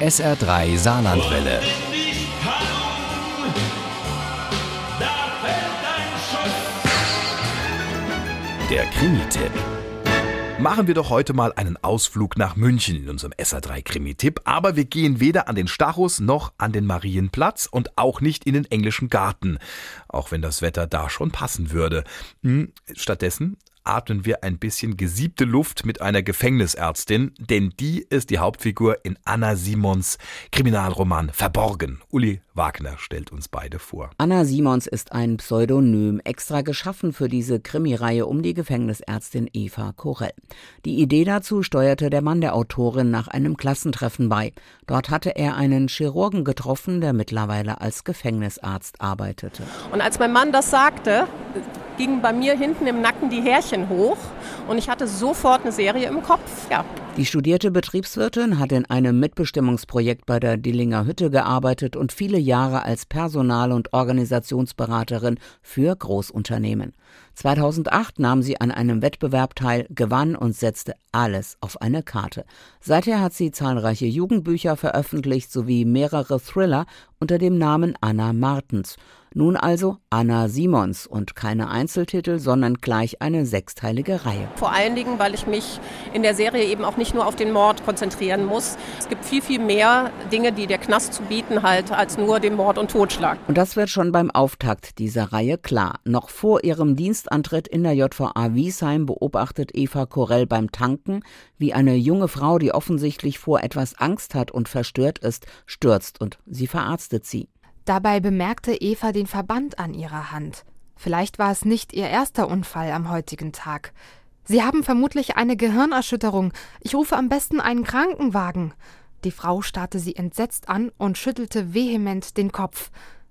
SR3 Saarlandwelle. Der Krimi-Tipp. Machen wir doch heute mal einen Ausflug nach München in unserem SA3 Krimi-Tipp, aber wir gehen weder an den Stachus noch an den Marienplatz und auch nicht in den englischen Garten, auch wenn das Wetter da schon passen würde. Hm, stattdessen atmen wir ein bisschen gesiebte Luft mit einer Gefängnisärztin, denn die ist die Hauptfigur in Anna Simons Kriminalroman Verborgen. Uli Wagner stellt uns beide vor. Anna Simons ist ein Pseudonym, extra geschaffen für diese Krimireihe um die Gefängnisärztin Eva Korell. Die Idee dazu steuerte der Mann der Autorin nach einem Klassentreffen bei. Dort hatte er einen Chirurgen getroffen, der mittlerweile als Gefängnisarzt arbeitete. Und als mein Mann das sagte, gingen bei mir hinten im Nacken die Härchen hoch und ich hatte sofort eine Serie im Kopf. Ja. Die studierte Betriebswirtin hat in einem Mitbestimmungsprojekt bei der Dillinger Hütte gearbeitet und viele Jahre als Personal- und Organisationsberaterin für Großunternehmen. 2008 nahm sie an einem Wettbewerb teil, gewann und setzte alles auf eine Karte. Seither hat sie zahlreiche Jugendbücher veröffentlicht sowie mehrere Thriller unter dem Namen Anna Martens. Nun also Anna Simons und keine Einzeltitel, sondern gleich eine sechsteilige Reihe. Vor allen Dingen, weil ich mich in der Serie eben auch nicht nur auf den Mord konzentrieren muss. Es gibt viel, viel mehr Dinge, die der Knast zu bieten hat, als nur den Mord und Totschlag. Und das wird schon beim Auftakt dieser Reihe klar. Noch vor ihrem Dienstantritt in der JVA Wiesheim beobachtet Eva Korell beim Tanken, wie eine junge Frau, die offensichtlich vor etwas Angst hat und verstört ist, stürzt und sie verarztet sie. Dabei bemerkte Eva den Verband an ihrer Hand. Vielleicht war es nicht ihr erster Unfall am heutigen Tag. Sie haben vermutlich eine Gehirnerschütterung. Ich rufe am besten einen Krankenwagen. Die Frau starrte sie entsetzt an und schüttelte vehement den Kopf.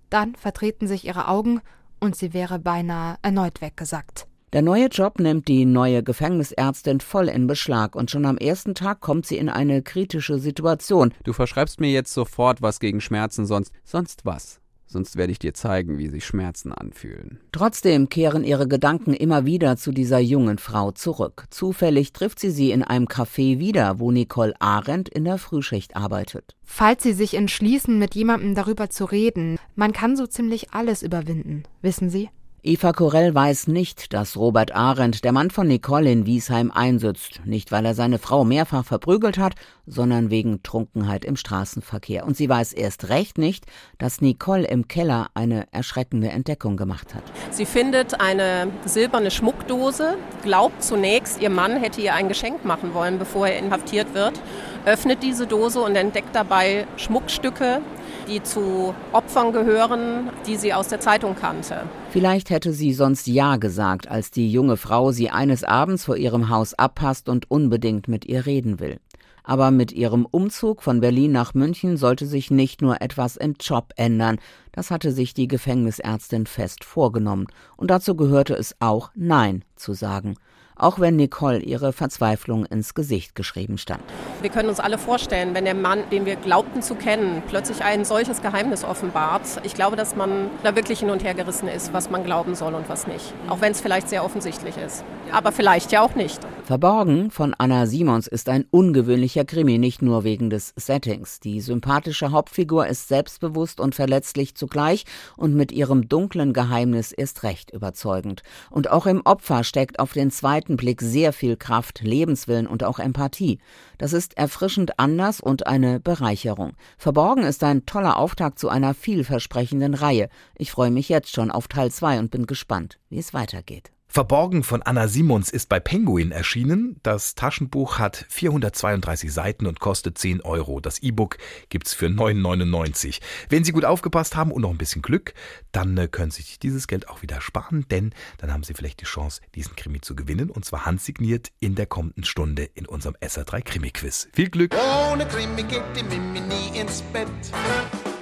Dann verdrehten sich ihre Augen und sie wäre beinahe erneut weggesackt. Der neue Job nimmt die neue Gefängnisärztin voll in Beschlag und schon am ersten Tag kommt sie in eine kritische Situation. Du verschreibst mir jetzt sofort was gegen Schmerzen, sonst sonst was. Sonst werde ich dir zeigen, wie sich Schmerzen anfühlen. Trotzdem kehren ihre Gedanken immer wieder zu dieser jungen Frau zurück. Zufällig trifft sie sie in einem Café wieder, wo Nicole Arendt in der Frühschicht arbeitet. Falls Sie sich entschließen, mit jemandem darüber zu reden, man kann so ziemlich alles überwinden, wissen Sie? Eva Korell weiß nicht, dass Robert Arendt, der Mann von Nicole in Wiesheim, einsitzt. Nicht, weil er seine Frau mehrfach verprügelt hat, sondern wegen Trunkenheit im Straßenverkehr. Und sie weiß erst recht nicht, dass Nicole im Keller eine erschreckende Entdeckung gemacht hat. Sie findet eine silberne Schmuckdose, glaubt zunächst, ihr Mann hätte ihr ein Geschenk machen wollen, bevor er inhaftiert wird, öffnet diese Dose und entdeckt dabei Schmuckstücke, die zu Opfern gehören, die sie aus der Zeitung kannte. Vielleicht hätte sie sonst Ja gesagt, als die junge Frau sie eines Abends vor ihrem Haus abpasst und unbedingt mit ihr reden will. Aber mit ihrem Umzug von Berlin nach München sollte sich nicht nur etwas im Job ändern, das hatte sich die Gefängnisärztin fest vorgenommen, und dazu gehörte es auch Nein zu sagen auch wenn Nicole ihre Verzweiflung ins Gesicht geschrieben stand. Wir können uns alle vorstellen, wenn der Mann, den wir glaubten zu kennen, plötzlich ein solches Geheimnis offenbart. Ich glaube, dass man da wirklich hin und her gerissen ist, was man glauben soll und was nicht. Auch wenn es vielleicht sehr offensichtlich ist. Aber vielleicht ja auch nicht. Verborgen von Anna Simons ist ein ungewöhnlicher Krimi, nicht nur wegen des Settings. Die sympathische Hauptfigur ist selbstbewusst und verletzlich zugleich und mit ihrem dunklen Geheimnis ist recht überzeugend. Und auch im Opfer steckt auf den zweiten Blick sehr viel Kraft, Lebenswillen und auch Empathie. Das ist erfrischend anders und eine Bereicherung. Verborgen ist ein toller Auftakt zu einer vielversprechenden Reihe. Ich freue mich jetzt schon auf Teil 2 und bin gespannt, wie es weitergeht. Verborgen von Anna Simons ist bei Penguin erschienen. Das Taschenbuch hat 432 Seiten und kostet 10 Euro. Das E-Book gibt's für 9,99. Wenn Sie gut aufgepasst haben und noch ein bisschen Glück, dann äh, können Sie sich dieses Geld auch wieder sparen, denn dann haben Sie vielleicht die Chance, diesen Krimi zu gewinnen und zwar handsigniert in der kommenden Stunde in unserem SR3 Krimi-Quiz. Viel Glück! Ohne Krimi geht die Mimi nie ins Bett.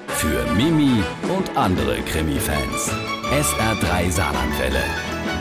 Für Mimi und andere Krimi-Fans. SR3 Saarlandwelle.